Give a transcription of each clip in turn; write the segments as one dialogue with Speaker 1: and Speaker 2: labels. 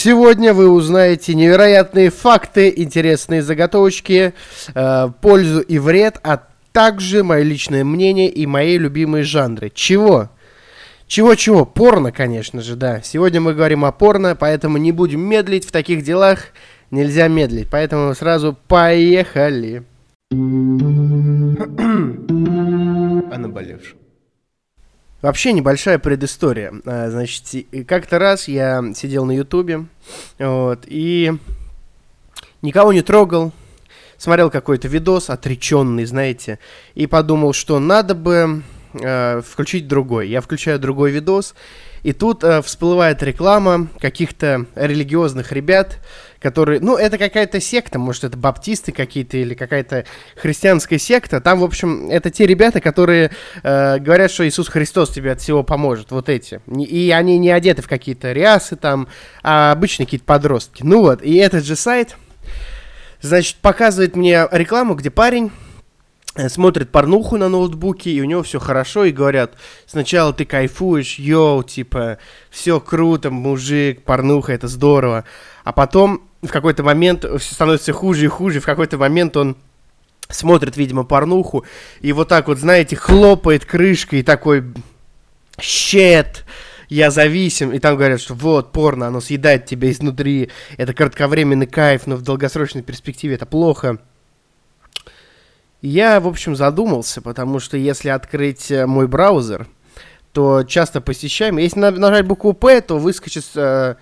Speaker 1: Сегодня вы узнаете невероятные факты, интересные заготовочки, э, пользу и вред, а также мое личное мнение и мои любимые жанры. Чего? Чего-чего? Порно, конечно же, да. Сегодня мы говорим о порно, поэтому не будем медлить в таких делах. Нельзя медлить, поэтому сразу поехали. о наболевшем. Вообще небольшая предыстория. А, значит, как-то раз я сидел на Ютубе, вот, и никого не трогал, смотрел какой-то видос отреченный, знаете, и подумал, что надо бы э, включить другой. Я включаю другой видос, и тут э, всплывает реклама каких-то религиозных ребят, которые, ну, это какая-то секта, может, это баптисты какие-то или какая-то христианская секта. Там, в общем, это те ребята, которые э, говорят, что Иисус Христос тебе от всего поможет, вот эти. И они не одеты в какие-то рясы там, а обычные какие-то подростки. Ну вот, и этот же сайт, значит, показывает мне рекламу, где парень Э, смотрит порнуху на ноутбуке, и у него все хорошо, и говорят, сначала ты кайфуешь, йоу, типа, все круто, мужик, порнуха, это здорово. А потом в какой-то момент становится хуже и хуже, в какой-то момент он смотрит, видимо, порнуху, и вот так вот, знаете, хлопает крышкой, и такой, щет, я зависим, и там говорят, что вот, порно, оно съедает тебя изнутри, это кратковременный кайф, но в долгосрочной перспективе это плохо. Я, в общем, задумался, потому что если открыть э, мой браузер, то часто посещаем. Если нажать букву П, то выскочит э,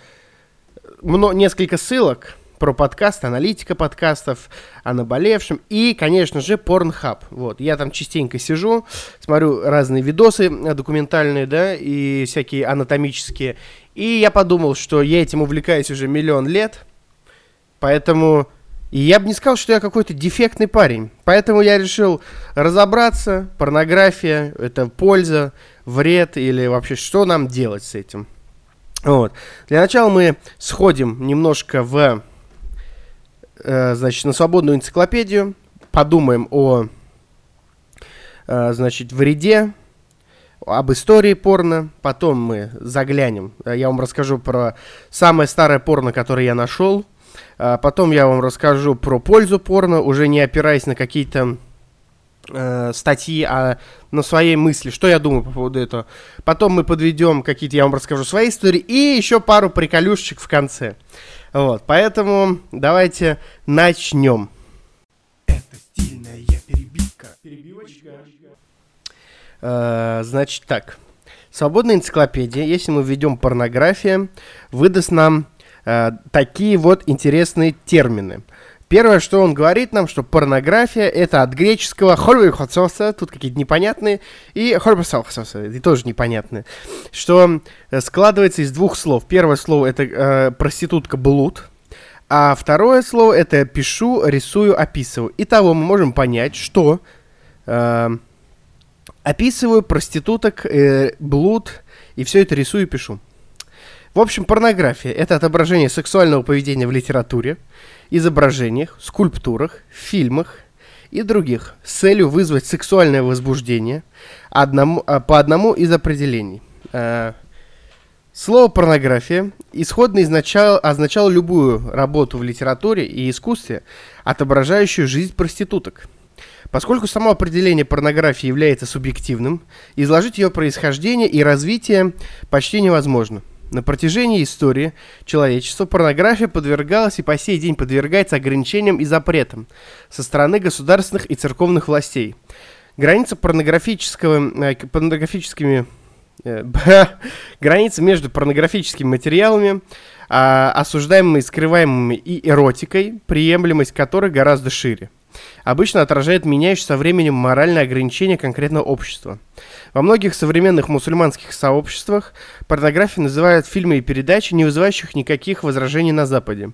Speaker 1: много, несколько ссылок про подкаст, аналитика подкастов, о наболевшем и, конечно же, Pornhub. Вот, я там частенько сижу, смотрю разные видосы э, документальные, да, и всякие анатомические. И я подумал, что я этим увлекаюсь уже миллион лет, поэтому и я бы не сказал, что я какой-то дефектный парень. Поэтому я решил разобраться, порнография, это польза, вред или вообще что нам делать с этим. Вот. Для начала мы сходим немножко в, э, значит, на свободную энциклопедию, подумаем о, э, значит, вреде, об истории порно, потом мы заглянем, я вам расскажу про самое старое порно, которое я нашел, а потом я вам расскажу про пользу порно, уже не опираясь на какие-то э, статьи, а на своей мысли, что я думаю по поводу этого. Потом мы подведем какие-то, я вам расскажу свои истории, и еще пару приколюшечек в конце. Вот, поэтому давайте начнем. Это стильная перебивка. Перебивочка. Э, значит так. Свободная энциклопедия, если мы введем порнография, выдаст нам Э, такие вот интересные термины. Первое, что он говорит нам, что порнография это от греческого хорвихоцоса, тут какие-то непонятные, и хорбасалхососа, и тоже непонятные, что э, складывается из двух слов. Первое слово это э, проститутка блуд, а второе слово это пишу, рисую, описываю. Итого мы можем понять, что э, описываю проституток, э, блуд, и все это рисую и пишу. В общем, порнография – это отображение сексуального поведения в литературе, изображениях, скульптурах, фильмах и других с целью вызвать сексуальное возбуждение одному, а, по одному из определений. А, слово «порнография» исходно изначало, означало любую работу в литературе и искусстве, отображающую жизнь проституток. Поскольку само определение порнографии является субъективным, изложить ее происхождение и развитие почти невозможно – на протяжении истории человечества порнография подвергалась и по сей день подвергается ограничениям и запретам со стороны государственных и церковных властей. Граница порнографического, э, порнографическими э, граница между порнографическими материалами, э, осуждаемыми и скрываемыми и эротикой, приемлемость которой гораздо шире обычно отражает меняющееся со временем моральное ограничение конкретного общества. Во многих современных мусульманских сообществах порнографией называют фильмы и передачи, не вызывающих никаких возражений на Западе.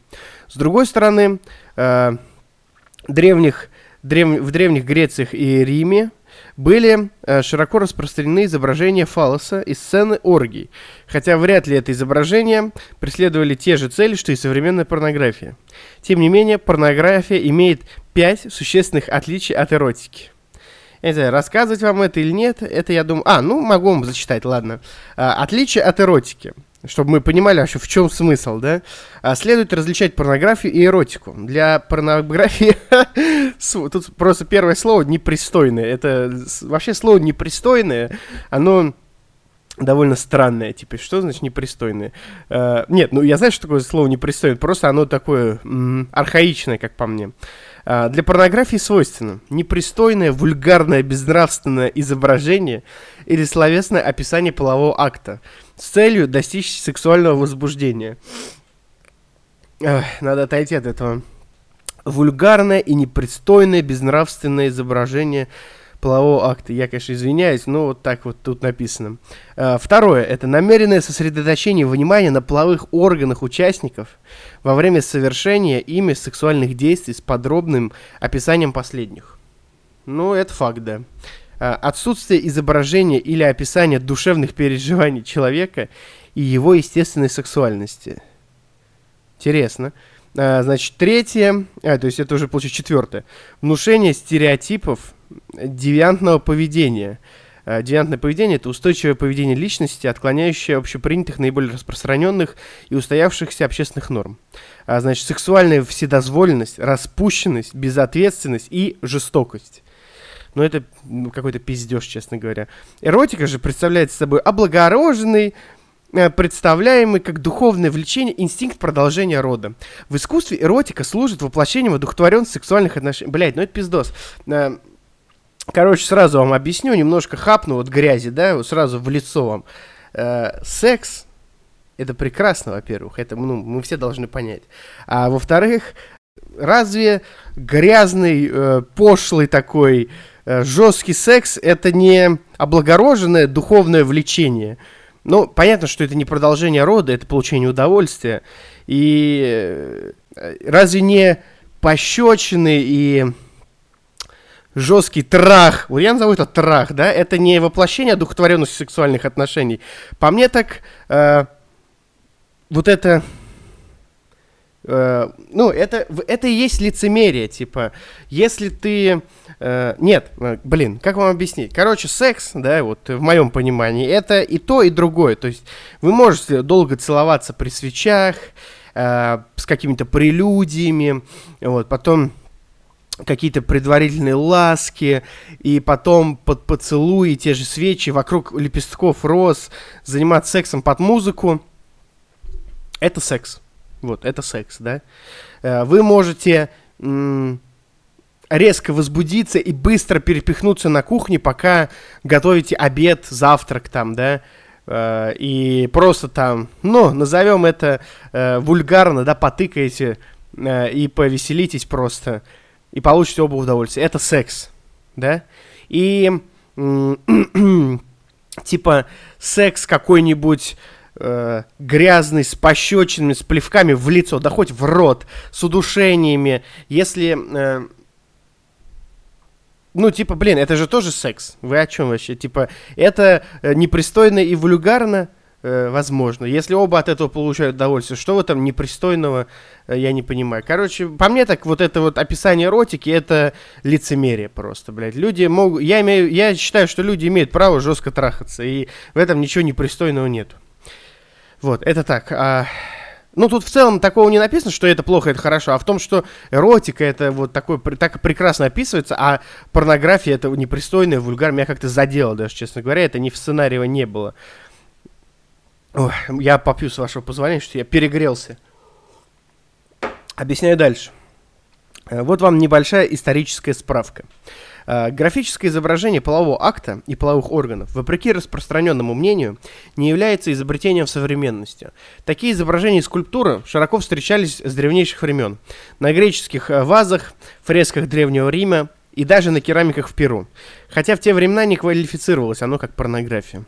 Speaker 1: С другой стороны, э, древних, древ, в древних Грециях и Риме были э, широко распространены изображения фалоса и сцены оргий, хотя вряд ли это изображение преследовали те же цели, что и современная порнография. Тем не менее, порнография имеет пять существенных отличий от эротики. Я не знаю, рассказывать вам это или нет, это я думаю... А, ну, могу вам зачитать, ладно. А, отличие от эротики. Чтобы мы понимали вообще, в чем смысл, да? А следует различать порнографию и эротику. Для порнографии тут просто первое слово непристойное. Это вообще слово непристойное, оно довольно странное. Типа, что значит непристойное? Uh, нет, ну я знаю, что такое слово непристойное, просто оно такое м- архаичное, как по мне. Uh, для порнографии свойственно непристойное, вульгарное, безнравственное изображение или словесное описание полового акта с целью достичь сексуального возбуждения. Uh, надо отойти от этого. Вульгарное и непристойное, безнравственное изображение полового акта. Я, конечно, извиняюсь, но вот так вот тут написано. А, второе. Это намеренное сосредоточение внимания на половых органах участников во время совершения ими сексуальных действий с подробным описанием последних. Ну, это факт, да. А, отсутствие изображения или описания душевных переживаний человека и его естественной сексуальности. Интересно. А, значит, третье, а, то есть это уже получается четвертое. Внушение стереотипов девиантного поведения. Э, девиантное поведение – это устойчивое поведение личности, отклоняющее общепринятых, наиболее распространенных и устоявшихся общественных норм. Значит, сексуальная вседозволенность, распущенность, безответственность и жестокость. Но это какой-то пиздеж, честно говоря. Эротика же представляет собой облагороженный, э, представляемый как духовное влечение, инстинкт продолжения рода. В искусстве эротика служит воплощением одухотворенности сексуальных отношений. Блять, ну это пиздос. Э, Короче, сразу вам объясню, немножко хапну вот грязи, да, сразу в лицо вам. Э, секс это прекрасно, во-первых, это ну, мы все должны понять. А во-вторых, разве грязный, э, пошлый такой жесткий секс это не облагороженное духовное влечение? Ну, понятно, что это не продолжение рода, это получение удовольствия. И э, разве не пощечины и жесткий трах, вот я назову это трах, да, это не воплощение одухотворенности сексуальных отношений. По мне так, э, вот это, э, ну, это, это и есть лицемерие, типа, если ты, э, нет, э, блин, как вам объяснить? Короче, секс, да, вот в моем понимании, это и то, и другое, то есть вы можете долго целоваться при свечах, э, с какими-то прелюдиями, вот, потом какие-то предварительные ласки, и потом под поцелуи, те же свечи, вокруг лепестков роз, заниматься сексом под музыку. Это секс. Вот, это секс, да. Э, вы можете резко возбудиться и быстро перепихнуться на кухне, пока готовите обед, завтрак там, да, э, и просто там, ну, назовем это э, вульгарно, да, потыкаете и повеселитесь просто и получите оба удовольствие. Это секс, да? И типа секс какой-нибудь э, грязный, с пощечинами, с плевками в лицо, да хоть в рот, с удушениями. Если... Э, ну, типа, блин, это же тоже секс. Вы о чем вообще? Типа, это э, непристойно и вульгарно, э, возможно. Если оба от этого получают удовольствие, что в этом непристойного, э, я не понимаю. Короче, по мне так вот это вот описание эротики, это лицемерие просто, блядь. Люди могут, я имею, я считаю, что люди имеют право жестко трахаться, и в этом ничего непристойного нет. Вот, это так. А... Ну, тут в целом такого не написано, что это плохо, это хорошо, а в том, что эротика это вот такой, так прекрасно описывается, а порнография это непристойная, вульгарная, меня как-то задело даже, честно говоря, это ни в сценарии не было. Ой, я попью, с вашего позволения, что я перегрелся. Объясняю дальше. Э, вот вам небольшая историческая справка. Э, графическое изображение полового акта и половых органов, вопреки распространенному мнению, не является изобретением в современности. Такие изображения и скульптуры широко встречались с древнейших времен. На греческих э, вазах, фресках Древнего Рима и даже на керамиках в Перу. Хотя в те времена не квалифицировалось оно как порнография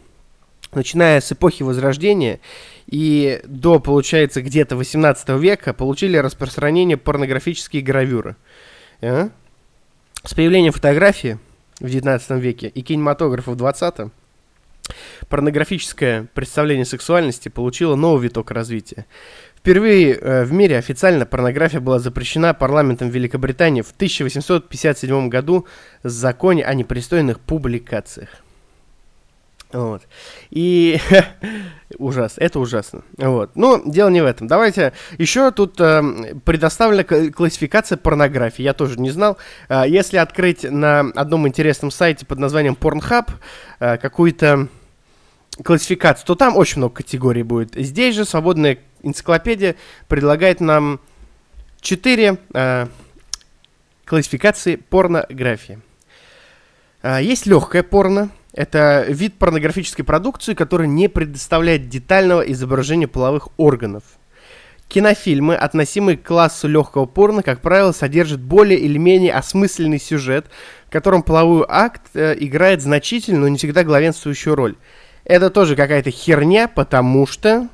Speaker 1: начиная с эпохи Возрождения и до, получается, где-то 18 века получили распространение порнографические гравюры. А? С появлением фотографии в 19 веке и кинематографа в 20 порнографическое представление сексуальности получило новый виток развития. Впервые э, в мире официально порнография была запрещена парламентом Великобритании в 1857 году в законе о непристойных публикациях. Вот. И ужас, это ужасно. Вот. Ну, дело не в этом. Давайте еще тут э, предоставлена классификация порнографии. Я тоже не знал. Э, если открыть на одном интересном сайте под названием Pornhub э, какую-то классификацию, то там очень много категорий будет. Здесь же свободная энциклопедия предлагает нам четыре э, классификации порнографии. Э, есть легкое порно, это вид порнографической продукции, который не предоставляет детального изображения половых органов. Кинофильмы, относимые к классу легкого порно, как правило, содержат более или менее осмысленный сюжет, в котором половой акт э, играет значительную, но не всегда главенствующую роль. Это тоже какая-то херня, потому что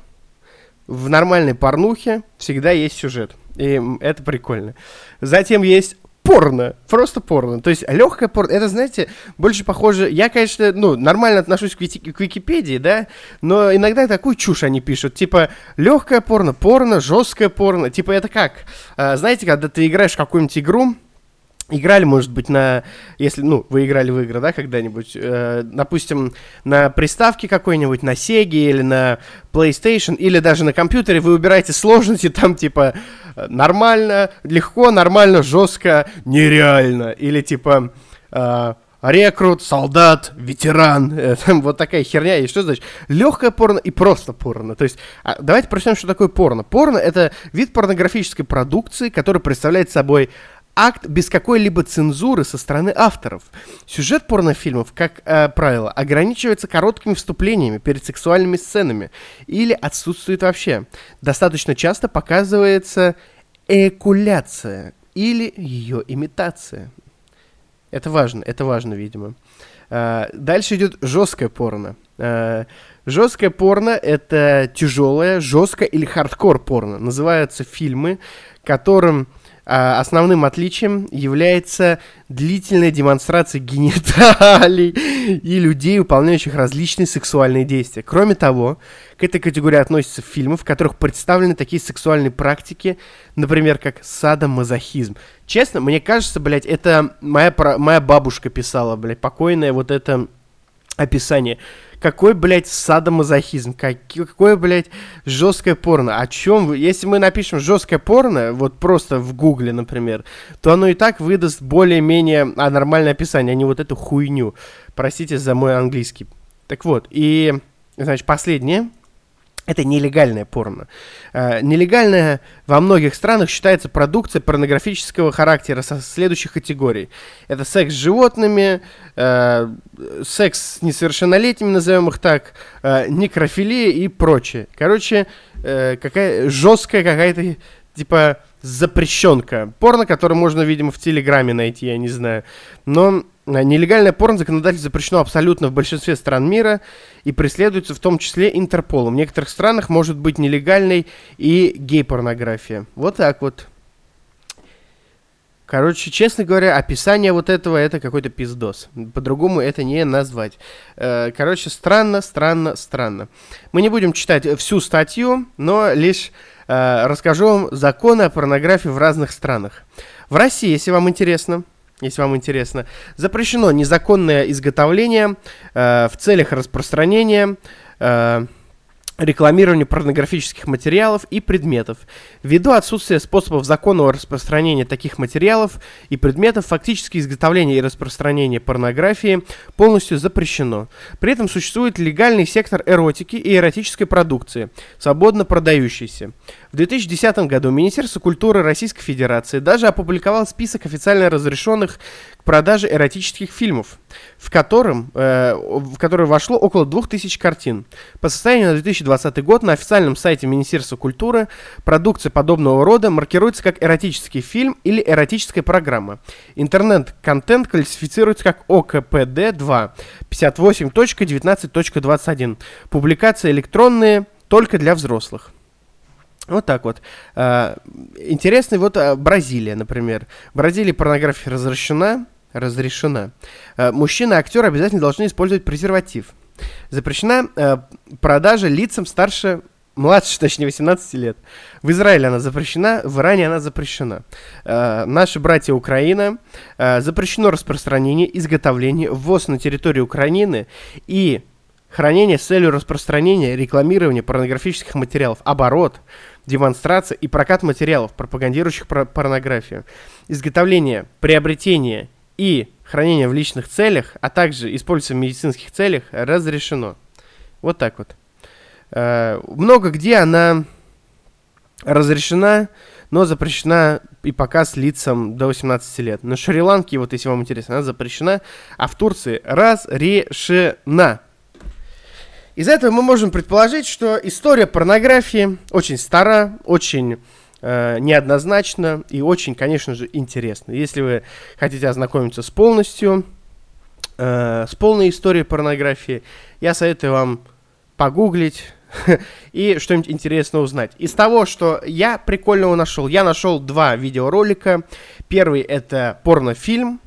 Speaker 1: в нормальной порнухе всегда есть сюжет. И это прикольно. Затем есть порно, просто порно. То есть легкое порно, это, знаете, больше похоже... Я, конечно, ну, нормально отношусь к, вики- к Википедии, да, но иногда такую чушь они пишут. Типа, легкое порно, порно, жесткое порно. Типа, это как? А, знаете, когда ты играешь в какую-нибудь игру, Играли, может быть, на... Если, ну, вы играли в игры, да, когда-нибудь? Э, допустим, на приставке какой-нибудь, на Sega или на PlayStation, или даже на компьютере вы выбираете сложности, там, типа, нормально, легко, нормально, жестко, нереально. Или, типа, э, рекрут, солдат, ветеран. Э, там вот такая херня. И что значит? Легкое порно и просто порно. То есть, а, давайте прочитаем, что такое порно. Порно — это вид порнографической продукции, который представляет собой акт без какой-либо цензуры со стороны авторов. Сюжет порнофильмов, как э, правило, ограничивается короткими вступлениями перед сексуальными сценами или отсутствует вообще. Достаточно часто показывается экуляция или ее имитация. Это важно, это важно, видимо. Uh, дальше идет жесткое порно. Uh, жесткое порно это тяжелое, жесткое или хардкор порно. Называются фильмы, которым основным отличием является длительная демонстрация гениталий и людей, выполняющих различные сексуальные действия. Кроме того, к этой категории относятся фильмы, в которых представлены такие сексуальные практики, например, как садомазохизм. Честно, мне кажется, блядь, это моя, моя бабушка писала, блядь, покойная вот это описание. Какой, блядь, садомазохизм? Как, какое, блядь, жесткое порно? О чем вы? Если мы напишем жесткое порно, вот просто в гугле, например, то оно и так выдаст более-менее а, нормальное описание, а не вот эту хуйню. Простите за мой английский. Так вот, и, значит, последнее – это нелегальное порно. Э, нелегальное во многих странах считается продукция порнографического характера со следующих категорий. Это секс с животными, э, секс с несовершеннолетними, назовем их так, э, некрофилия и прочее. Короче, э, какая жесткая какая-то типа запрещенка. Порно, которое можно, видимо, в Телеграме найти, я не знаю. Но Э, нелегальное порно законодательство запрещено абсолютно в большинстве стран мира и преследуется в том числе Интерполом. В некоторых странах может быть нелегальной и гей-порнография. Вот так вот. Короче, честно говоря, описание вот этого это какой-то пиздос. По-другому это не назвать. Э, короче, странно, странно, странно. Мы не будем читать всю статью, но лишь расскажу вам законы о порнографии в разных странах. В России, если вам интересно, если вам интересно. Запрещено незаконное изготовление э, в целях распространения э, рекламированию порнографических материалов и предметов. Ввиду отсутствия способов законного распространения таких материалов и предметов, фактически изготовление и распространение порнографии полностью запрещено. При этом существует легальный сектор эротики и эротической продукции, свободно продающийся. В 2010 году Министерство культуры Российской Федерации даже опубликовало список официально разрешенных к продаже эротических фильмов, в, котором, э, в который вошло около 2000 картин. По состоянию на 2020 год на официальном сайте Министерства культуры продукция подобного рода маркируется как эротический фильм или эротическая программа. Интернет-контент классифицируется как ОКПД-2 58.19.21. Публикации электронные только для взрослых. Вот так вот. А, интересный вот а, Бразилия, например. В Бразилии порнография разрешена. Разрешена. А, мужчины и актеры обязательно должны использовать презерватив. Запрещена продажа лицам старше младше, точнее, 18 лет. В Израиле она запрещена, в Иране она запрещена. Э, наши братья Украина, э, запрещено распространение, изготовление, ввоз на территорию Украины и хранение с целью распространения, рекламирования порнографических материалов, оборот, демонстрация и прокат материалов, пропагандирующих пор- порнографию, изготовление, приобретение и хранение в личных целях, а также использование в медицинских целях разрешено. Вот так вот. Э, много где она разрешена, но запрещена и показ лицам до 18 лет. На Шри-Ланке, вот если вам интересно, она запрещена, а в Турции разрешена. Из этого мы можем предположить, что история порнографии очень стара, очень э, неоднозначна и очень, конечно же, интересна. Если вы хотите ознакомиться с полностью, э, с полной историей порнографии, я советую вам погуглить и что-нибудь интересное узнать. Из того, что я прикольного нашел, я нашел два видеоролика. Первый это порнофильм,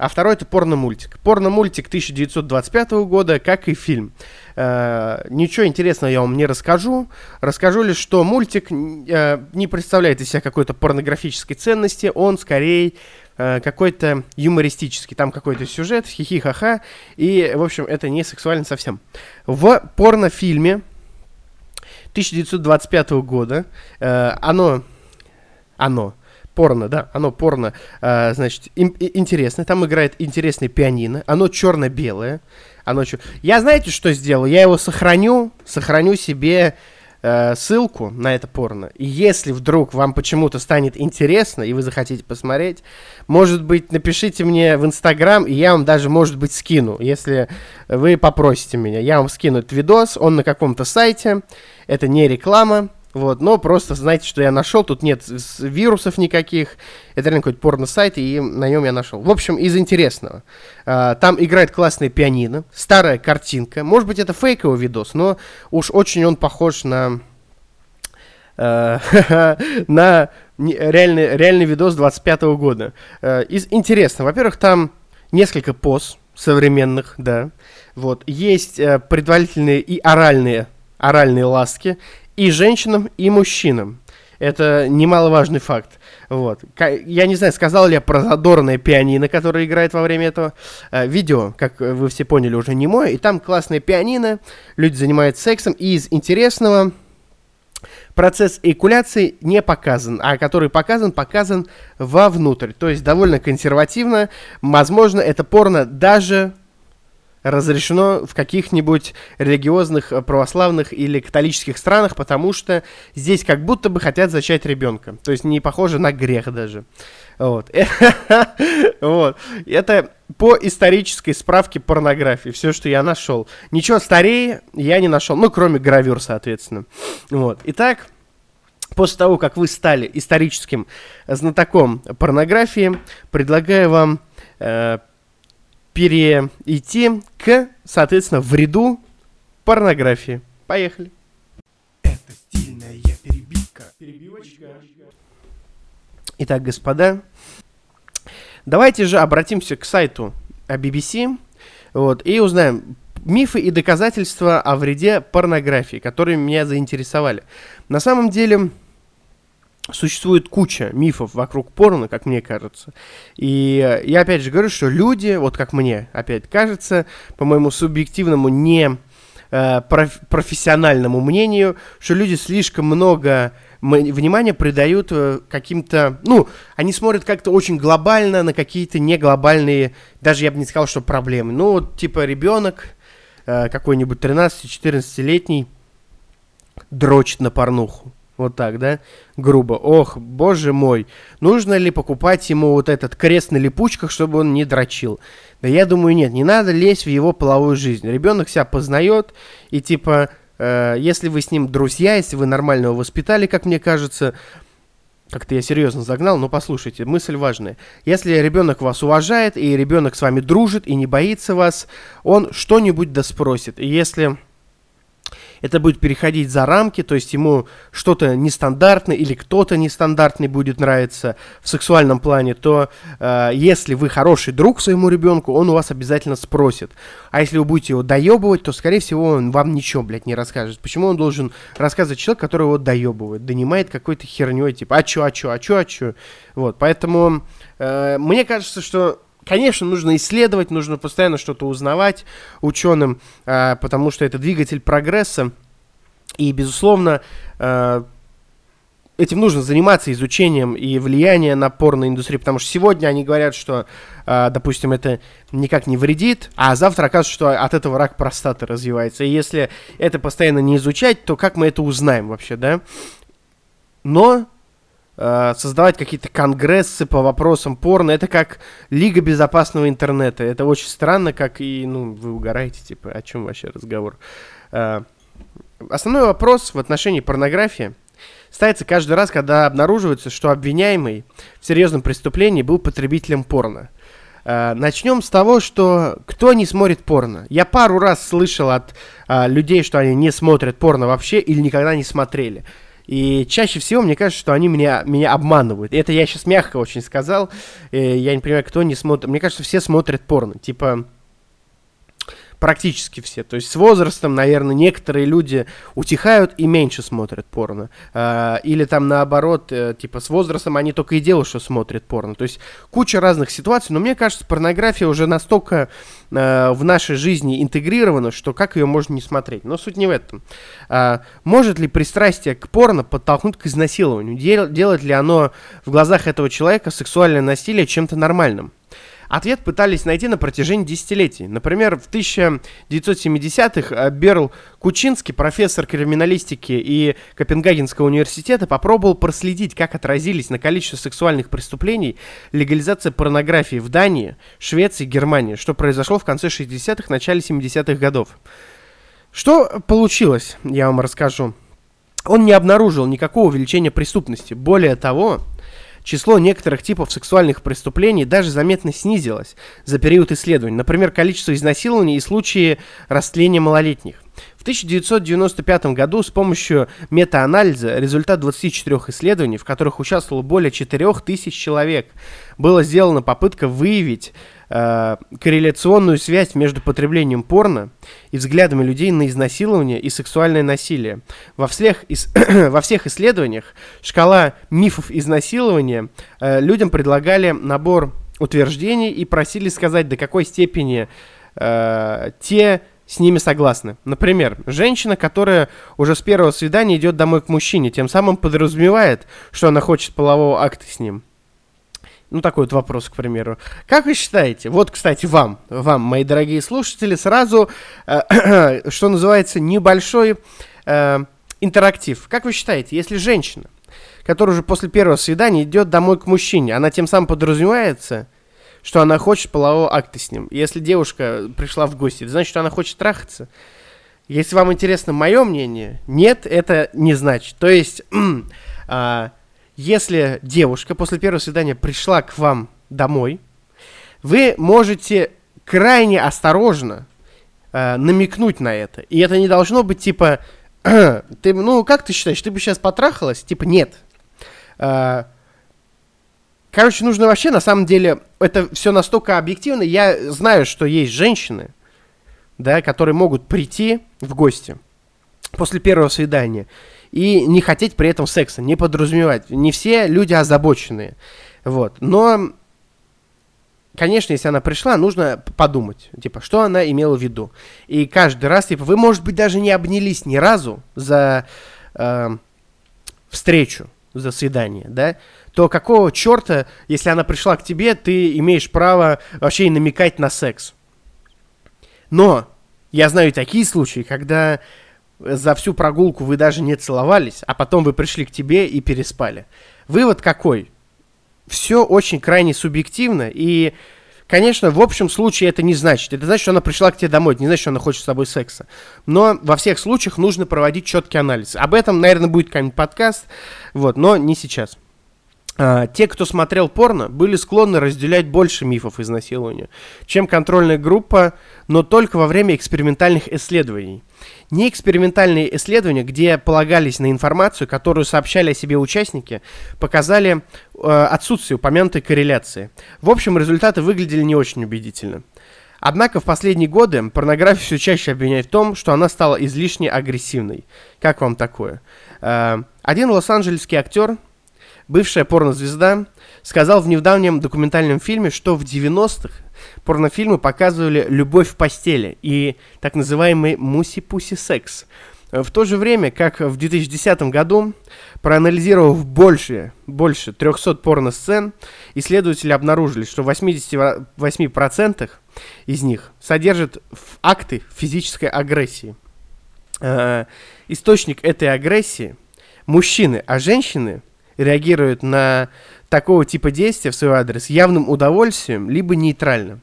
Speaker 1: а второй это порно-мультик. Порно-мультик 1925 года, как и фильм. Э, ничего интересного я вам не расскажу. Расскажу лишь, что мультик э, не представляет из себя какой-то порнографической ценности, он скорее э, какой-то юмористический. Там какой-то сюжет, хихи-ха-ха, и, в общем, это не сексуально совсем. В порнофильме 1925 года э, оно, оно, порно, да, оно порно, э, значит, им, интересное, там играет интересный пианино, оно черно-белое, оно чё... Я знаете, что сделал? Я его сохраню, сохраню себе э, ссылку на это порно. И если вдруг вам почему-то станет интересно, и вы захотите посмотреть, может быть, напишите мне в Инстаграм, и я вам даже, может быть, скину, если вы попросите меня. Я вам скину этот видос, он на каком-то сайте, это не реклама, вот, но просто знаете, что я нашел, тут нет вирусов никаких, это реально какой-то порно-сайт, и на нем я нашел. В общем, из интересного. А, там играет классная пианино, старая картинка, может быть, это фейковый видос, но уж очень он похож на... А, на реальный, реальный видос 25 -го года. А, из интересного, во-первых, там несколько поз современных, да, вот, есть э, предварительные и оральные оральные ласки и женщинам, и мужчинам. Это немаловажный факт. Вот. Я не знаю, сказал ли я про задорное пианино, которое играет во время этого э, видео, как вы все поняли, уже не мое. И там классное пианино, люди занимаются сексом. И из интересного процесс эякуляции не показан, а который показан, показан вовнутрь. То есть довольно консервативно. Возможно, это порно даже разрешено в каких-нибудь религиозных, э, православных или католических странах, потому что здесь как будто бы хотят зачать ребенка. То есть не похоже на грех даже. Вот. вот. Это по исторической справке порнографии. Все, что я нашел. Ничего старее я не нашел. Ну, кроме гравюр, соответственно. Вот. Итак, после того, как вы стали историческим знатоком порнографии, предлагаю вам э, перейти к, соответственно, вреду порнографии. Поехали. Это стильная перебивка. Перебивочка. Итак, господа, давайте же обратимся к сайту BBC вот, и узнаем мифы и доказательства о вреде порнографии, которые меня заинтересовали. На самом деле, существует куча мифов вокруг порно, как мне кажется. И я опять же говорю, что люди, вот как мне опять кажется, по моему субъективному не э, проф, профессиональному мнению, что люди слишком много внимания придают э, каким-то, ну, они смотрят как-то очень глобально на какие-то не глобальные, даже я бы не сказал, что проблемы. Ну, вот типа ребенок э, какой-нибудь 13-14-летний дрочит на порнуху вот так, да? Грубо. Ох, боже мой. Нужно ли покупать ему вот этот крест на липучках, чтобы он не дрочил? Да я думаю, нет. Не надо лезть в его половую жизнь. Ребенок себя познает, и типа, э, если вы с ним друзья, если вы нормально его воспитали, как мне кажется, как-то я серьезно загнал, но послушайте, мысль важная. Если ребенок вас уважает, и ребенок с вами дружит, и не боится вас, он что-нибудь да спросит. И если это будет переходить за рамки, то есть ему что-то нестандартное или кто-то нестандартный будет нравиться в сексуальном плане, то э, если вы хороший друг своему ребенку, он у вас обязательно спросит. А если вы будете его доебывать, то, скорее всего, он вам ничего, блядь, не расскажет. Почему он должен рассказывать человек, который его доебывает, донимает какой-то херней, типа, а чё, а чё, а чё, а чё. Вот, поэтому э, мне кажется, что Конечно, нужно исследовать, нужно постоянно что-то узнавать ученым, э, потому что это двигатель прогресса. И, безусловно, э, этим нужно заниматься изучением и влиянием на порноиндустрию, потому что сегодня они говорят, что, э, допустим, это никак не вредит, а завтра оказывается, что от этого рак простаты развивается. И если это постоянно не изучать, то как мы это узнаем вообще, да? Но создавать какие-то конгрессы по вопросам порно. Это как Лига безопасного интернета. Это очень странно, как и, ну, вы угораете, типа, о чем вообще разговор. Э, основной вопрос в отношении порнографии ставится каждый раз, когда обнаруживается, что обвиняемый в серьезном преступлении был потребителем порно. Uh, начнем с того, что кто не смотрит порно. Я пару раз слышал от uh, людей, что они не смотрят порно вообще или никогда не смотрели. И чаще всего мне кажется, что они меня, меня обманывают. Это я сейчас мягко очень сказал. Э, я не понимаю, кто не смотрит. Мне кажется, все смотрят порно. Типа, практически все. То есть с возрастом, наверное, некоторые люди утихают и меньше смотрят порно. А, или там наоборот, э, типа с возрастом они только и делают, что смотрят порно. То есть куча разных ситуаций, но мне кажется, порнография уже настолько э, в нашей жизни интегрирована, что как ее можно не смотреть. Но суть не в этом. А, может ли пристрастие к порно подтолкнуть к изнасилованию? Дел, делает ли оно в глазах этого человека сексуальное насилие чем-то нормальным? Ответ пытались найти на протяжении десятилетий. Например, в 1970-х э, Берл Кучинский, профессор криминалистики и Копенгагенского университета, попробовал проследить, как отразились на количество сексуальных преступлений легализация порнографии в Дании, Швеции, Германии, что произошло в конце 60-х, начале 70-х годов. Что получилось, я вам расскажу. Он не обнаружил никакого увеличения преступности. Более того, число некоторых типов сексуальных преступлений даже заметно снизилось за период исследований. Например, количество изнасилований и случаи растления малолетних. В 1995 году с помощью метаанализа результат 24 исследований, в которых участвовало более 4000 человек, была сделана попытка выявить э, корреляционную связь между потреблением порно и взглядами людей на изнасилование и сексуальное насилие. Во всех, ис во всех исследованиях шкала мифов изнасилования э, людям предлагали набор утверждений и просили сказать, до какой степени э, те с ними согласны. Например, женщина, которая уже с первого свидания идет домой к мужчине, тем самым подразумевает, что она хочет полового акта с ним. Ну, такой вот вопрос, к примеру. Как вы считаете, вот, кстати, вам, вам, мои дорогие слушатели, сразу, э, что называется, небольшой э, интерактив. Как вы считаете, если женщина, которая уже после первого свидания идет домой к мужчине, она тем самым подразумевается, что она хочет полового акта с ним. Если девушка пришла в гости, это значит, что она хочет трахаться. Если вам интересно мое мнение, нет, это не значит. То есть, а, если девушка после первого свидания пришла к вам домой, вы можете крайне осторожно э, намекнуть на это. И это не должно быть типа, ты, ну, как ты считаешь, ты бы сейчас потрахалась? Типа, нет. Э, Короче, нужно вообще, на самом деле, это все настолько объективно. Я знаю, что есть женщины, да, которые могут прийти в гости после первого свидания и не хотеть при этом секса, не подразумевать. Не все люди озабоченные. Вот. Но, конечно, если она пришла, нужно подумать, типа, что она имела в виду. И каждый раз, типа, вы, может быть, даже не обнялись ни разу за э, встречу, за свидание, да, то какого черта, если она пришла к тебе, ты имеешь право вообще и намекать на секс? Но я знаю такие случаи, когда за всю прогулку вы даже не целовались, а потом вы пришли к тебе и переспали. Вывод какой? Все очень крайне субъективно, и, конечно, в общем случае это не значит. Это значит, что она пришла к тебе домой, это не значит, что она хочет с тобой секса. Но во всех случаях нужно проводить четкий анализ. Об этом, наверное, будет какой-нибудь подкаст, вот, но не сейчас. А, те, кто смотрел порно, были склонны разделять больше мифов изнасилования, чем контрольная группа, но только во время экспериментальных исследований. Неэкспериментальные исследования, где полагались на информацию, которую сообщали о себе участники, показали э, отсутствие упомянутой корреляции. В общем, результаты выглядели не очень убедительно. Однако в последние годы порнографию все чаще обвиняют в том, что она стала излишне агрессивной. Как вам такое? Э, один лос-анджелесский актер бывшая порнозвезда, сказал в недавнем документальном фильме, что в 90-х порнофильмы показывали любовь в постели и так называемый муси-пуси секс. В то же время, как в 2010 году, проанализировав больше, больше 300 порно-сцен, исследователи обнаружили, что в 88% из них содержат акты физической агрессии. Э, источник этой агрессии – мужчины, а женщины реагируют на такого типа действия в свой адрес явным удовольствием, либо нейтральным.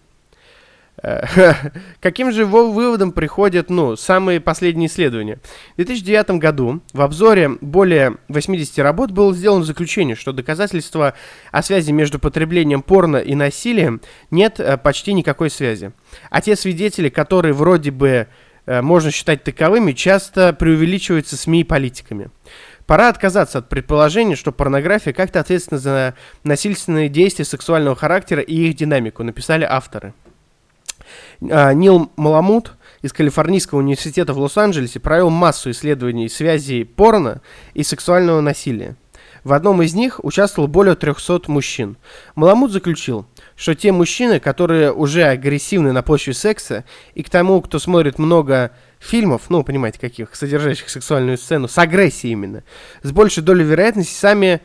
Speaker 1: Э, каким же выводом приходят, ну, самые последние исследования? В 2009 году в обзоре более 80 работ было сделано заключение, что доказательства о связи между потреблением порно и насилием нет э, почти никакой связи. А те свидетели, которые вроде бы э, можно считать таковыми, часто преувеличиваются СМИ и политиками. Пора отказаться от предположения, что порнография как-то ответственна за насильственные действия сексуального характера и их динамику, написали авторы. А, Нил Маламут из Калифорнийского университета в Лос-Анджелесе провел массу исследований связей порно и сексуального насилия. В одном из них участвовало более 300 мужчин. Маламут заключил, что те мужчины, которые уже агрессивны на почве секса, и к тому, кто смотрит много фильмов, ну, понимаете, каких, содержащих сексуальную сцену, с агрессией именно, с большей долей вероятности сами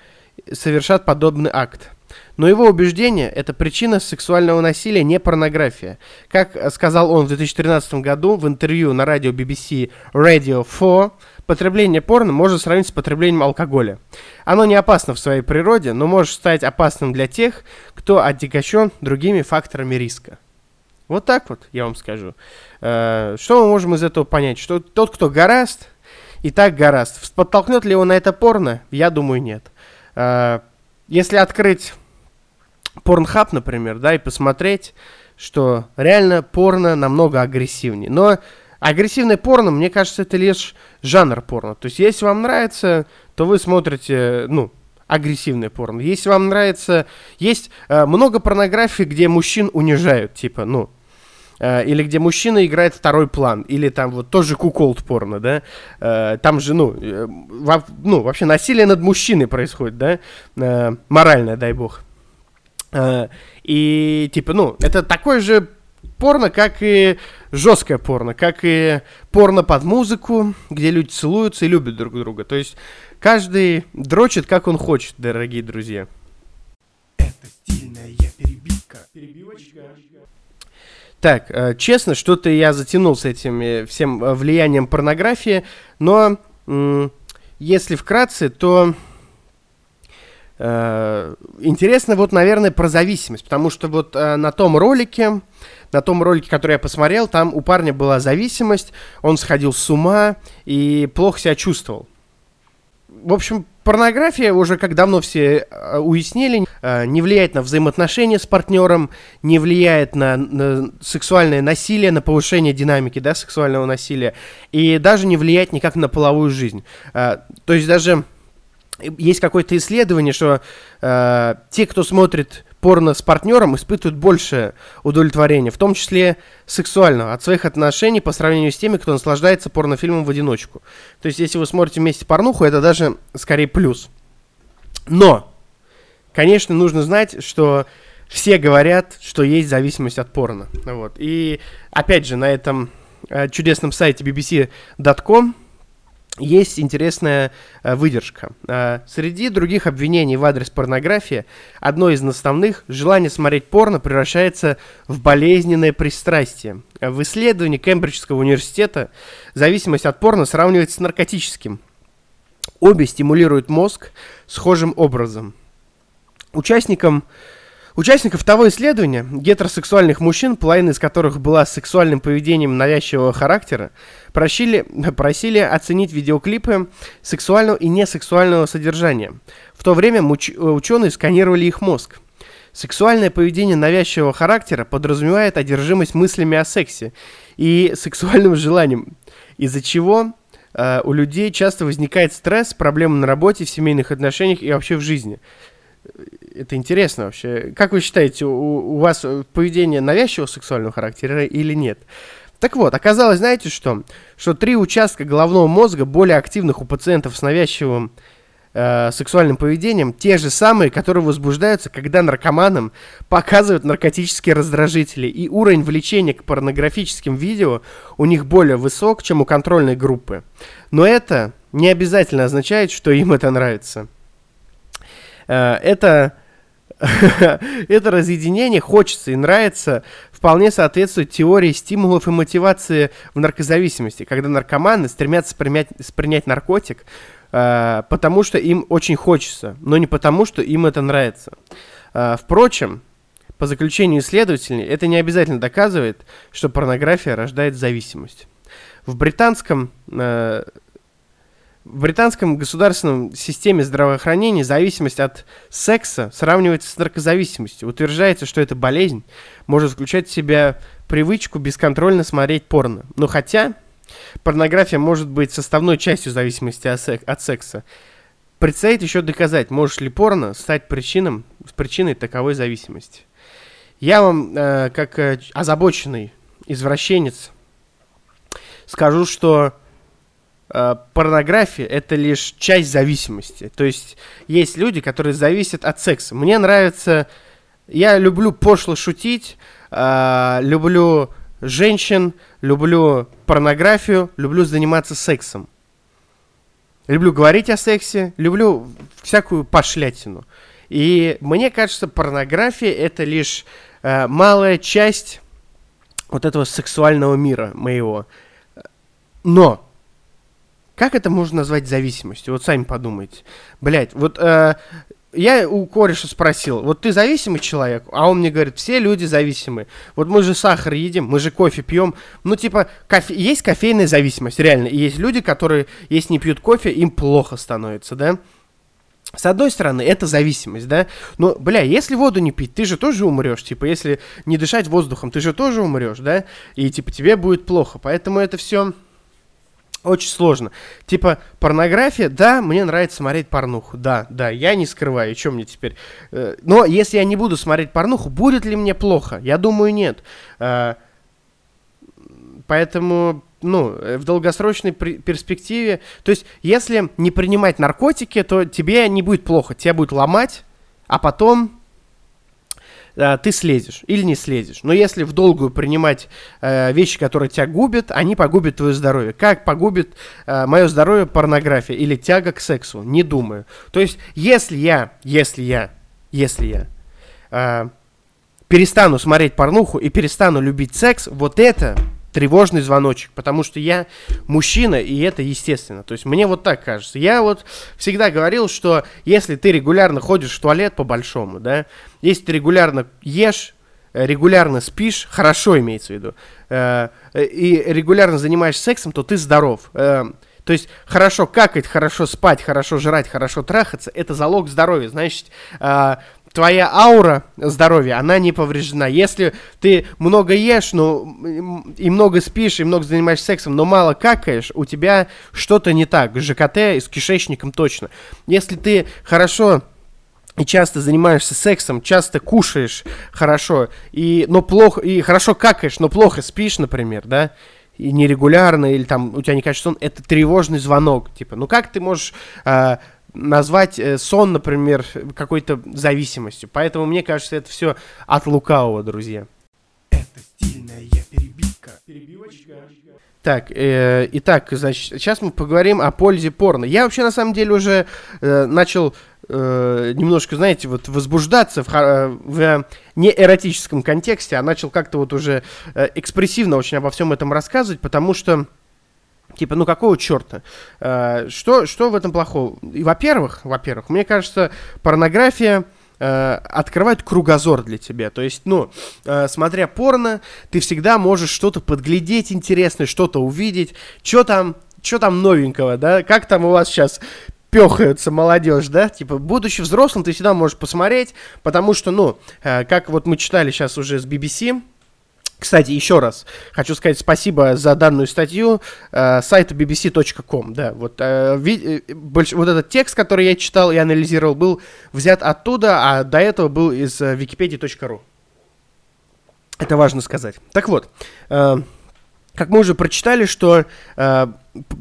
Speaker 1: совершат подобный акт. Но его убеждение – это причина сексуального насилия, не порнография. Как сказал он в 2013 году в интервью на радио BBC Radio 4, потребление порно можно сравнить с потреблением алкоголя. Оно не опасно в своей природе, но может стать опасным для тех, кто отягощен другими факторами риска. Вот так вот, я вам скажу. Э, что мы можем из этого понять? Что тот, кто гораст, и так гораст. Подтолкнет ли его на это порно? Я думаю, нет. Э, если открыть Порнхаб, например, да, и посмотреть, что реально порно намного агрессивнее. Но агрессивное порно, мне кажется, это лишь жанр порно. То есть, если вам нравится, то вы смотрите, ну, агрессивное порно. Если вам нравится... Есть э, много порнографии, где мужчин унижают, типа, ну, или где мужчина играет второй план, или там вот тоже куколд порно, да, э, там же, ну, э, во, ну, вообще насилие над мужчиной происходит, да, э, моральное, дай бог. Э, и типа, ну, это такое же порно, как и жесткое порно, как и порно под музыку, где люди целуются и любят друг друга. То есть каждый дрочит, как он хочет, дорогие друзья. Это стильная Так, э, честно, что-то я затянул с этим всем э, влиянием порнографии, но если вкратце, то Э, интересно вот, наверное, про зависимость, потому что вот э, на том ролике, на том ролике, который я посмотрел, там у парня была зависимость, он сходил с ума и плохо себя чувствовал. В общем, порнография уже как давно все э, уяснили, не влияет на взаимоотношения с партнером, не влияет на, на сексуальное насилие, на повышение динамики да, сексуального насилия, и даже не влияет никак на половую жизнь. То есть даже есть какое-то исследование, что э, те, кто смотрит порно с партнером, испытывают больше удовлетворения, в том числе сексуального, от своих отношений по сравнению с теми, кто наслаждается порнофильмом в одиночку. То есть, если вы смотрите вместе порнуху, это даже скорее плюс. Но, конечно, нужно знать, что все говорят, что есть зависимость от порно. Вот. И, опять же, на этом э, чудесном сайте bbc.com есть интересная э, выдержка. Э, среди других обвинений в адрес порнографии, одно из наставных – желание смотреть порно превращается в болезненное пристрастие. В исследовании Кембриджского университета зависимость от порно сравнивается с наркотическим. Обе стимулируют мозг схожим образом. Участникам Участников того исследования, гетеросексуальных мужчин, половина из которых была сексуальным поведением навязчивого характера, просили, просили оценить видеоклипы сексуального и несексуального содержания. В то время муч, ученые сканировали их мозг. Сексуальное поведение навязчивого характера подразумевает одержимость мыслями о сексе и сексуальным желанием, из-за чего э, у людей часто возникает стресс, проблемы на работе, в семейных отношениях и вообще в жизни это интересно вообще. Как вы считаете, у, у вас поведение навязчивого сексуального характера или нет? Так вот, оказалось, знаете что? Что три участка головного мозга более активных у пациентов с навязчивым э, сексуальным поведением те же самые, которые возбуждаются, когда наркоманам показывают наркотические раздражители. И уровень влечения к порнографическим видео у них более высок, чем у контрольной группы. Но это не обязательно означает, что им это нравится. Э, это это разъединение хочется и нравится, вполне соответствует теории стимулов и мотивации в наркозависимости, когда наркоманы стремятся принять, принять наркотик, э, потому что им очень хочется, но не потому, что им это нравится. Э, впрочем, по заключению исследователей, это не обязательно доказывает, что порнография рождает зависимость. В британском э, в британском государственном системе здравоохранения зависимость от секса сравнивается с наркозависимостью. Утверждается, что эта болезнь может включать в себя привычку бесконтрольно смотреть порно. Но хотя порнография может быть составной частью зависимости от секса, предстоит еще доказать, может ли порно стать причином, причиной таковой зависимости. Я вам, э, как э, озабоченный извращенец, скажу, что порнография это лишь часть зависимости. То есть есть люди, которые зависят от секса. Мне нравится, я люблю пошло шутить, э, люблю женщин, люблю порнографию, люблю заниматься сексом. Люблю говорить о сексе, люблю всякую пошлятину. И мне кажется, порнография это лишь э, малая часть вот этого сексуального мира моего. Но как это можно назвать зависимостью? Вот сами подумайте. Блять, вот э, я у кореша спросил, вот ты зависимый человек? А он мне говорит, все люди зависимы. Вот мы же сахар едим, мы же кофе пьем. Ну, типа, кофе... есть кофейная зависимость, реально. И есть люди, которые, если не пьют кофе, им плохо становится, да? С одной стороны, это зависимость, да? Но, бля, если воду не пить, ты же тоже умрешь. Типа, если не дышать воздухом, ты же тоже умрешь, да? И, типа, тебе будет плохо. Поэтому это все очень сложно. Типа, порнография, да, мне нравится смотреть порнуху. Да, да, я не скрываю, что мне теперь. Э, но если я не буду смотреть порнуху, будет ли мне плохо? Я думаю, нет. Э, поэтому, ну, э, в долгосрочной перспективе, то есть, если не принимать наркотики, то тебе не будет плохо, тебя будет ломать, а потом ты слезешь или не слезешь. Но если в долгую принимать э, вещи, которые тебя губят, они погубят твое здоровье. Как погубит э, мое здоровье порнография или тяга к сексу? Не думаю. То есть, если я, если я, если я э, перестану смотреть порнуху и перестану любить секс, вот это тревожный звоночек, потому что я мужчина, и это естественно. То есть мне вот так кажется. Я вот всегда говорил, что если ты регулярно ходишь в туалет по-большому, да, если ты регулярно ешь, э, регулярно спишь, хорошо имеется в виду, э, и регулярно занимаешься сексом, то ты здоров. Э, то есть хорошо какать, хорошо спать, хорошо жрать, хорошо трахаться, это залог здоровья. Значит, э, твоя аура здоровья, она не повреждена. Если ты много ешь, ну, и много спишь, и много занимаешься сексом, но мало какаешь, у тебя что-то не так. ЖКТ с кишечником точно. Если ты хорошо и часто занимаешься сексом, часто кушаешь хорошо, и, но плохо, и хорошо какаешь, но плохо спишь, например, да, и нерегулярно, или там у тебя не качество сон, это тревожный звонок. Типа, ну как ты можешь э, назвать э, сон, например, какой-то зависимостью. Поэтому мне кажется, это все от лукавого, друзья. Это стильная перебивка. Перебивочка. Так, э, итак, значит, сейчас мы поговорим о пользе порно. Я вообще на самом деле уже э, начал э, немножко, знаете, вот возбуждаться в, в неэротическом контексте, а начал как-то вот уже э, экспрессивно очень обо всем этом рассказывать, потому что Типа, ну какого черта? Э, что, что в этом плохого? И, во-первых, во-первых, мне кажется, порнография э, открывает кругозор для тебя. То есть, ну, э, смотря порно, ты всегда можешь что-то подглядеть интересное, что-то увидеть, что там, что там новенького, да? Как там у вас сейчас пехаются молодежь, да, типа, будучи взрослым, ты всегда можешь посмотреть, потому что, ну, как вот мы читали сейчас уже с BBC, кстати, еще раз хочу сказать спасибо за данную статью э, сайта bbc.com. Да, вот, э, ви, э, больш, вот этот текст, который я читал и анализировал, был взят оттуда, а до этого был из э, wikipedia.ru. Это важно сказать. Так вот, э, как мы уже прочитали, что э,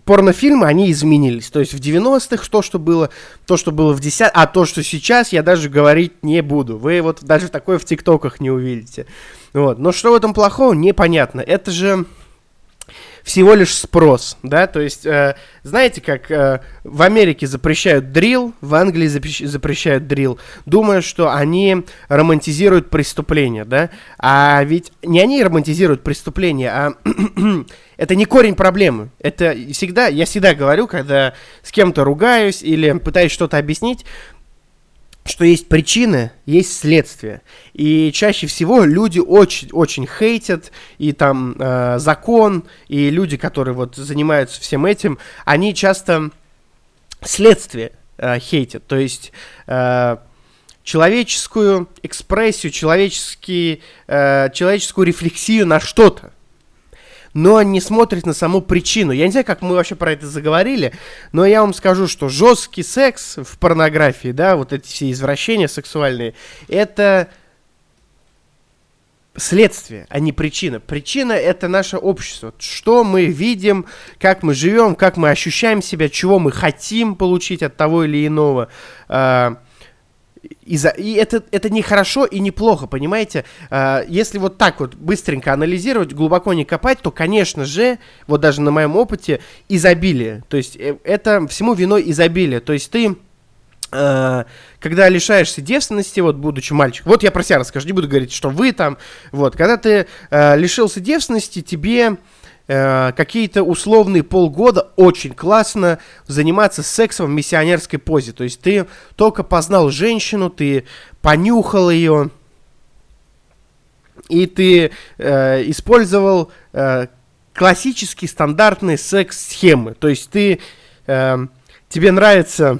Speaker 1: порнофильмы, они изменились. То есть в 90-х то, что было, то, что было в 10 а то, что сейчас, я даже говорить не буду. Вы вот даже такое в ТикТоках не увидите. Вот. Но что в этом плохого, непонятно. Это же всего лишь спрос, да, то есть, э, знаете, как э, в Америке запрещают дрил, в Англии запрещ- запрещают дрил, думая, что они романтизируют преступление, да, а ведь не они романтизируют преступление, а это не корень проблемы, это всегда, я всегда говорю, когда с кем-то ругаюсь или пытаюсь что-то объяснить, что есть причины, есть следствие. И чаще всего люди очень-очень хейтят, и там э, закон, и люди, которые вот занимаются всем этим, они часто следствие э, хейтят. То есть э, человеческую экспрессию, человеческий, э, человеческую рефлексию на что-то но не смотрит на саму причину. Я не знаю, как мы вообще про это заговорили, но я вам скажу, что жесткий секс в порнографии, да, вот эти все извращения сексуальные, это следствие, а не причина. Причина это наше общество. Что мы видим, как мы живем, как мы ощущаем себя, чего мы хотим получить от того или иного. И, за, и это, это не хорошо и не плохо, понимаете? А, если вот так вот быстренько анализировать, глубоко не копать, то, конечно же, вот даже на моем опыте, изобилие. То есть э, это всему виной изобилие. То есть ты а, когда лишаешься девственности, вот будучи мальчиком, вот я про себя расскажу, не буду говорить, что вы там, вот, когда ты э, лишился девственности, тебе Э, какие-то условные полгода очень классно заниматься сексом в миссионерской позе. То есть ты только познал женщину, ты понюхал ее, и ты э, использовал э, классические стандартные секс-схемы. То есть ты, э, тебе нравится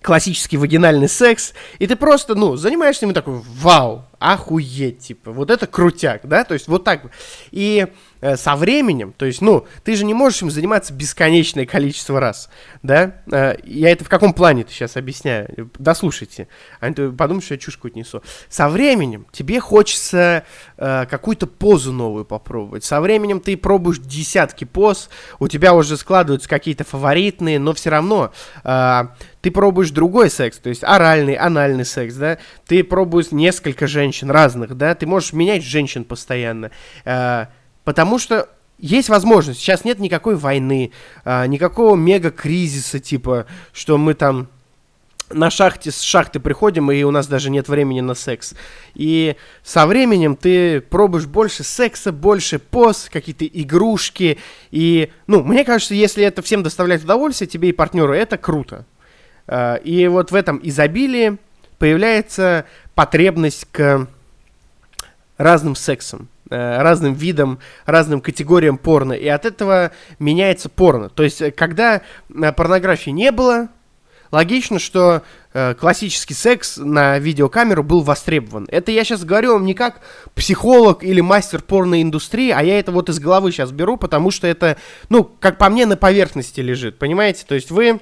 Speaker 1: классический вагинальный секс, и ты просто, ну, занимаешься им такой, вау, охуеть, типа, вот это крутяк, да, то есть вот так. И со временем, то есть, ну, ты же не можешь им заниматься бесконечное количество раз, да? Э, я это в каком плане ты сейчас объясняю? Дослушайте, а то подумают, что я чушь какую-то несу. Со временем тебе хочется э, какую-то позу новую попробовать. Со временем ты пробуешь десятки поз, у тебя уже складываются какие-то фаворитные, но все равно э, ты пробуешь другой секс, то есть оральный, анальный секс, да? Ты пробуешь несколько женщин разных, да? Ты можешь менять женщин постоянно. Э, Потому что есть возможность. Сейчас нет никакой войны, а, никакого мега-кризиса, типа, что мы там на шахте с шахты приходим, и у нас даже нет времени на секс. И со временем ты пробуешь больше секса, больше поз, какие-то игрушки. И, ну, мне кажется, если это всем доставляет удовольствие, тебе и партнеру, это круто. А, и вот в этом изобилии появляется потребность к разным сексам. Э, разным видам, разным категориям порно. И от этого меняется порно. То есть, э, когда э, порнографии не было, логично, что классический секс на видеокамеру был востребован. Это я сейчас говорю вам не как психолог или мастер порноиндустрии, а я это вот из головы сейчас беру, потому что это, ну, как по мне, на поверхности лежит, понимаете? То есть вы...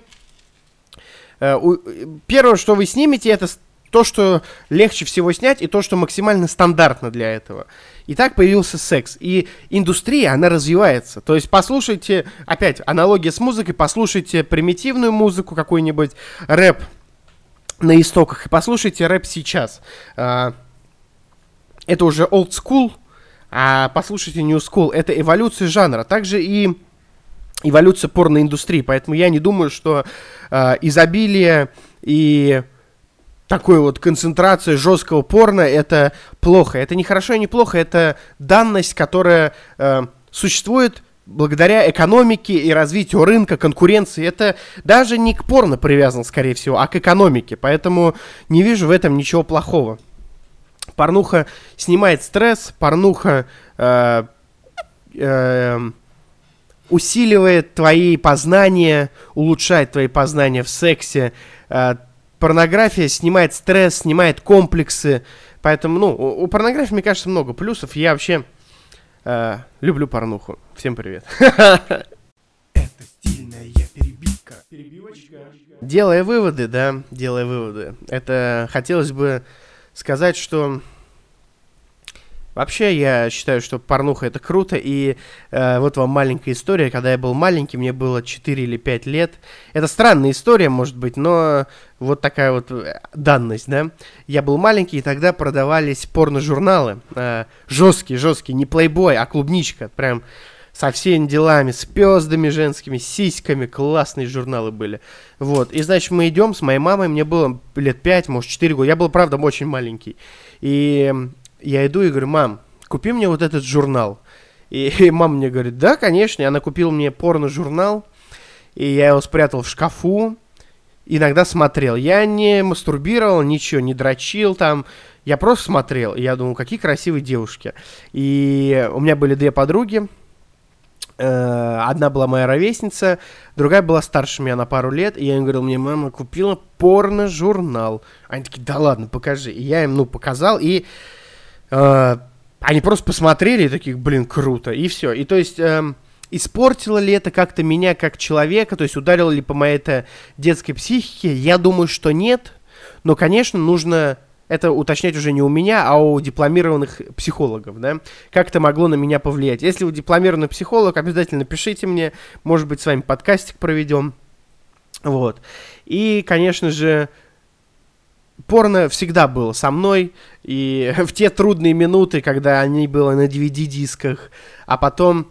Speaker 1: Первое, что вы снимете, это то, что легче всего снять, и то, что максимально стандартно для этого. И так появился секс. И индустрия, она развивается. То есть послушайте, опять, аналогия с музыкой, послушайте примитивную музыку, какой-нибудь рэп на истоках, и послушайте рэп сейчас. А, это уже old school, а послушайте new school. Это эволюция жанра. Также и эволюция порноиндустрии. Поэтому я не думаю, что э, изобилие и такой вот концентрация жесткого порно это плохо. Это не хорошо и не плохо, это данность, которая э, существует благодаря экономике и развитию рынка, конкуренции. Это даже не к порно привязано, скорее всего, а к экономике. Поэтому не вижу в этом ничего плохого. Порнуха снимает стресс, порнуха э, э, усиливает твои познания, улучшает твои познания в сексе. Э, порнография снимает стресс, снимает комплексы. Поэтому, ну, у, у порнографии, мне кажется, много плюсов. Я вообще э, люблю порнуху. Всем привет. Это стильная перебивка. Перебивочка. Делая выводы, да, делая выводы. Это хотелось бы сказать, что Вообще, я считаю, что порнуха это круто, и э, вот вам маленькая история. Когда я был маленький, мне было 4 или 5 лет. Это странная история, может быть, но вот такая вот э, данность, да. Я был маленький, и тогда продавались порно-журналы. Э, жесткие, жесткие, не плейбой, а клубничка. Прям со всеми делами, с пездами женскими, с сиськами, классные журналы были. Вот, и, значит, мы идем с моей мамой, мне было лет 5, может, 4 года, я был, правда, очень маленький. И я иду и говорю, мам, купи мне вот этот журнал. И, и мама мне говорит, да, конечно, и она купила мне порно-журнал, и я его спрятал в шкафу, иногда смотрел. Я не мастурбировал, ничего, не дрочил там, я просто смотрел. И я думал, какие красивые девушки. И у меня были две подруги, э, одна была моя ровесница, другая была старше меня на пару лет, и я им говорил, мне мама купила порно-журнал. Они такие, да ладно, покажи. И я им, ну, показал, и они просто посмотрели и такие, блин, круто, и все. И то есть... Э, испортило ли это как-то меня как человека, то есть ударило ли по моей это детской психике? Я думаю, что нет. Но, конечно, нужно это уточнять уже не у меня, а у дипломированных психологов, да? Как это могло на меня повлиять? Если вы дипломированный психолог, обязательно пишите мне, может быть, с вами подкастик проведем. Вот. И, конечно же, порно всегда было со мной, и в те трудные минуты, когда они были на DVD-дисках, а потом,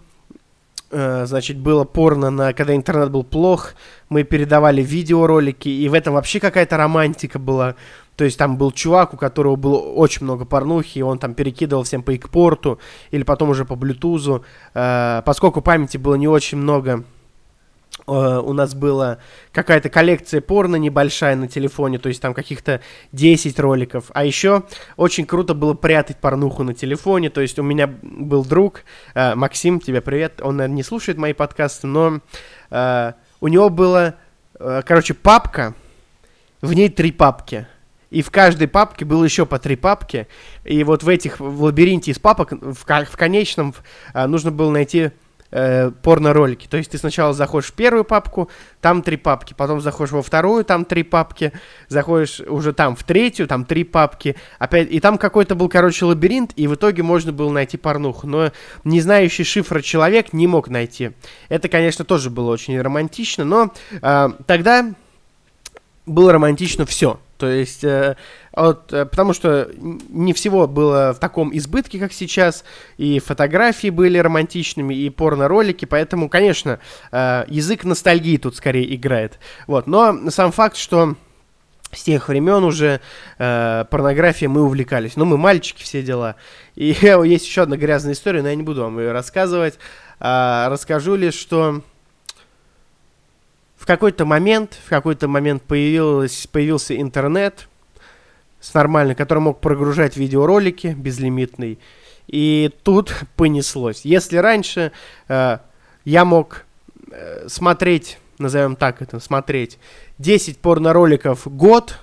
Speaker 1: э, значит, было порно, на, когда интернет был плох, мы передавали видеоролики, и в этом вообще какая-то романтика была. То есть там был чувак, у которого было очень много порнухи, и он там перекидывал всем по экпорту, или потом уже по блютузу. Э, поскольку памяти было не очень много, у нас была какая-то коллекция порно небольшая на телефоне, то есть там каких-то 10 роликов. А еще очень круто было прятать порнуху на телефоне, то есть у меня был друг, uh, Максим, тебе привет, он, наверное, не слушает мои подкасты, но uh, у него была, короче, папка, в ней три папки. И в каждой папке было еще по три папки. И вот в этих, в лабиринте из папок, в, в конечном, нужно было найти э, порно-ролики. То есть ты сначала заходишь в первую папку, там три папки, потом заходишь во вторую, там три папки, заходишь уже там в третью, там три папки, опять, и там какой-то был, короче, лабиринт, и в итоге можно было найти порнуху, но не знающий шифра человек не мог найти. Это, конечно, тоже было очень романтично, но э, тогда было романтично все. То есть, э, от, э, потому что не всего было в таком избытке, как сейчас, и фотографии были романтичными, и порно-ролики, поэтому, конечно, э, язык ностальгии тут скорее играет. Вот, но сам факт, что с тех времен уже э, порнографией мы увлекались. Ну, мы мальчики, все дела. И есть еще одна грязная история, но я не буду вам ее рассказывать. Э, расскажу лишь, что в какой-то момент, в какой-то момент появилось, появился интернет с нормальный, который мог прогружать видеоролики безлимитный. И тут понеслось. Если раньше э, я мог э, смотреть, назовем так это, смотреть 10 порнороликов в год,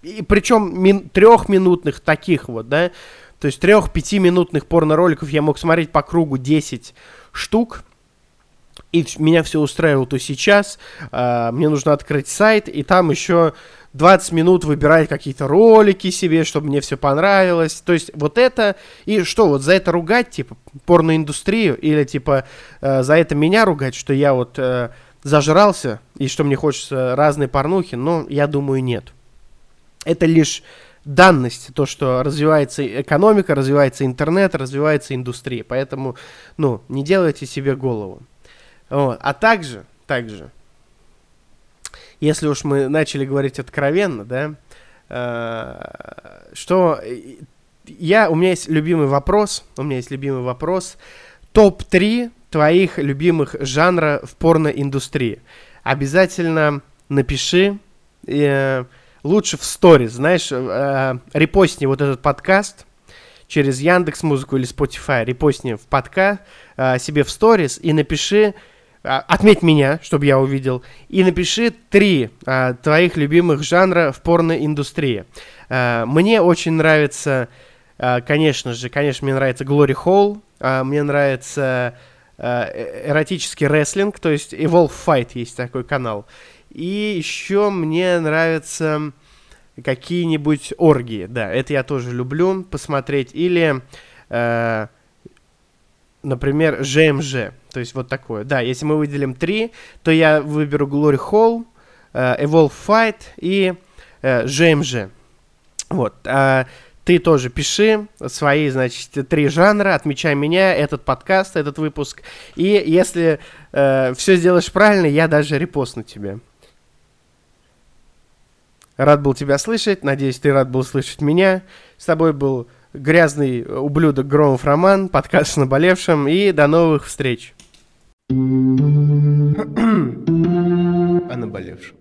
Speaker 1: и причем мин, трехминутных таких вот, да, то есть трех-пятиминутных порнороликов я мог смотреть по кругу 10 штук, и меня все устраивало, то сейчас э, мне нужно открыть сайт, и там еще 20 минут выбирать какие-то ролики себе, чтобы мне все понравилось. То есть вот это, и что, вот за это ругать, типа, порноиндустрию, или типа э, за это меня ругать, что я вот э, зажрался, и что мне хочется разные порнухи, но я думаю, нет. Это лишь данность, то, что развивается экономика, развивается интернет, развивается индустрия. Поэтому, ну, не делайте себе голову. Вот. А также, также, если уж мы начали говорить откровенно, да, э, что я, у меня есть любимый вопрос, у меня есть любимый вопрос, топ-3 твоих любимых жанра в порноиндустрии. Обязательно напиши, э, лучше в сторис, знаешь, э, репостни вот этот подкаст, через Яндекс Музыку или Spotify, репостни в подкаст э, себе в сторис и напиши отметь меня, чтобы я увидел, и напиши три а, твоих любимых жанра в порноиндустрии. А, мне очень нравится, а, конечно же, конечно, мне нравится Glory Hall, а, мне нравится а, э, эротический рестлинг, то есть Evolve Fight есть такой канал. И еще мне нравятся какие-нибудь оргии, да, это я тоже люблю посмотреть. Или э, например, ЖМЖ. То есть вот такое. Да, если мы выделим три, то я выберу Glory Hall, э, Evolve Fight и э, ЖМЖ. Вот. А ты тоже пиши свои, значит, три жанра, отмечай меня, этот подкаст, этот выпуск. И если э, все сделаешь правильно, я даже репостну тебе. Рад был тебя слышать. Надеюсь, ты рад был слышать меня. С тобой был грязный ублюдок Громов Роман, подкаст с наболевшим. И до новых встреч. О наболевшем.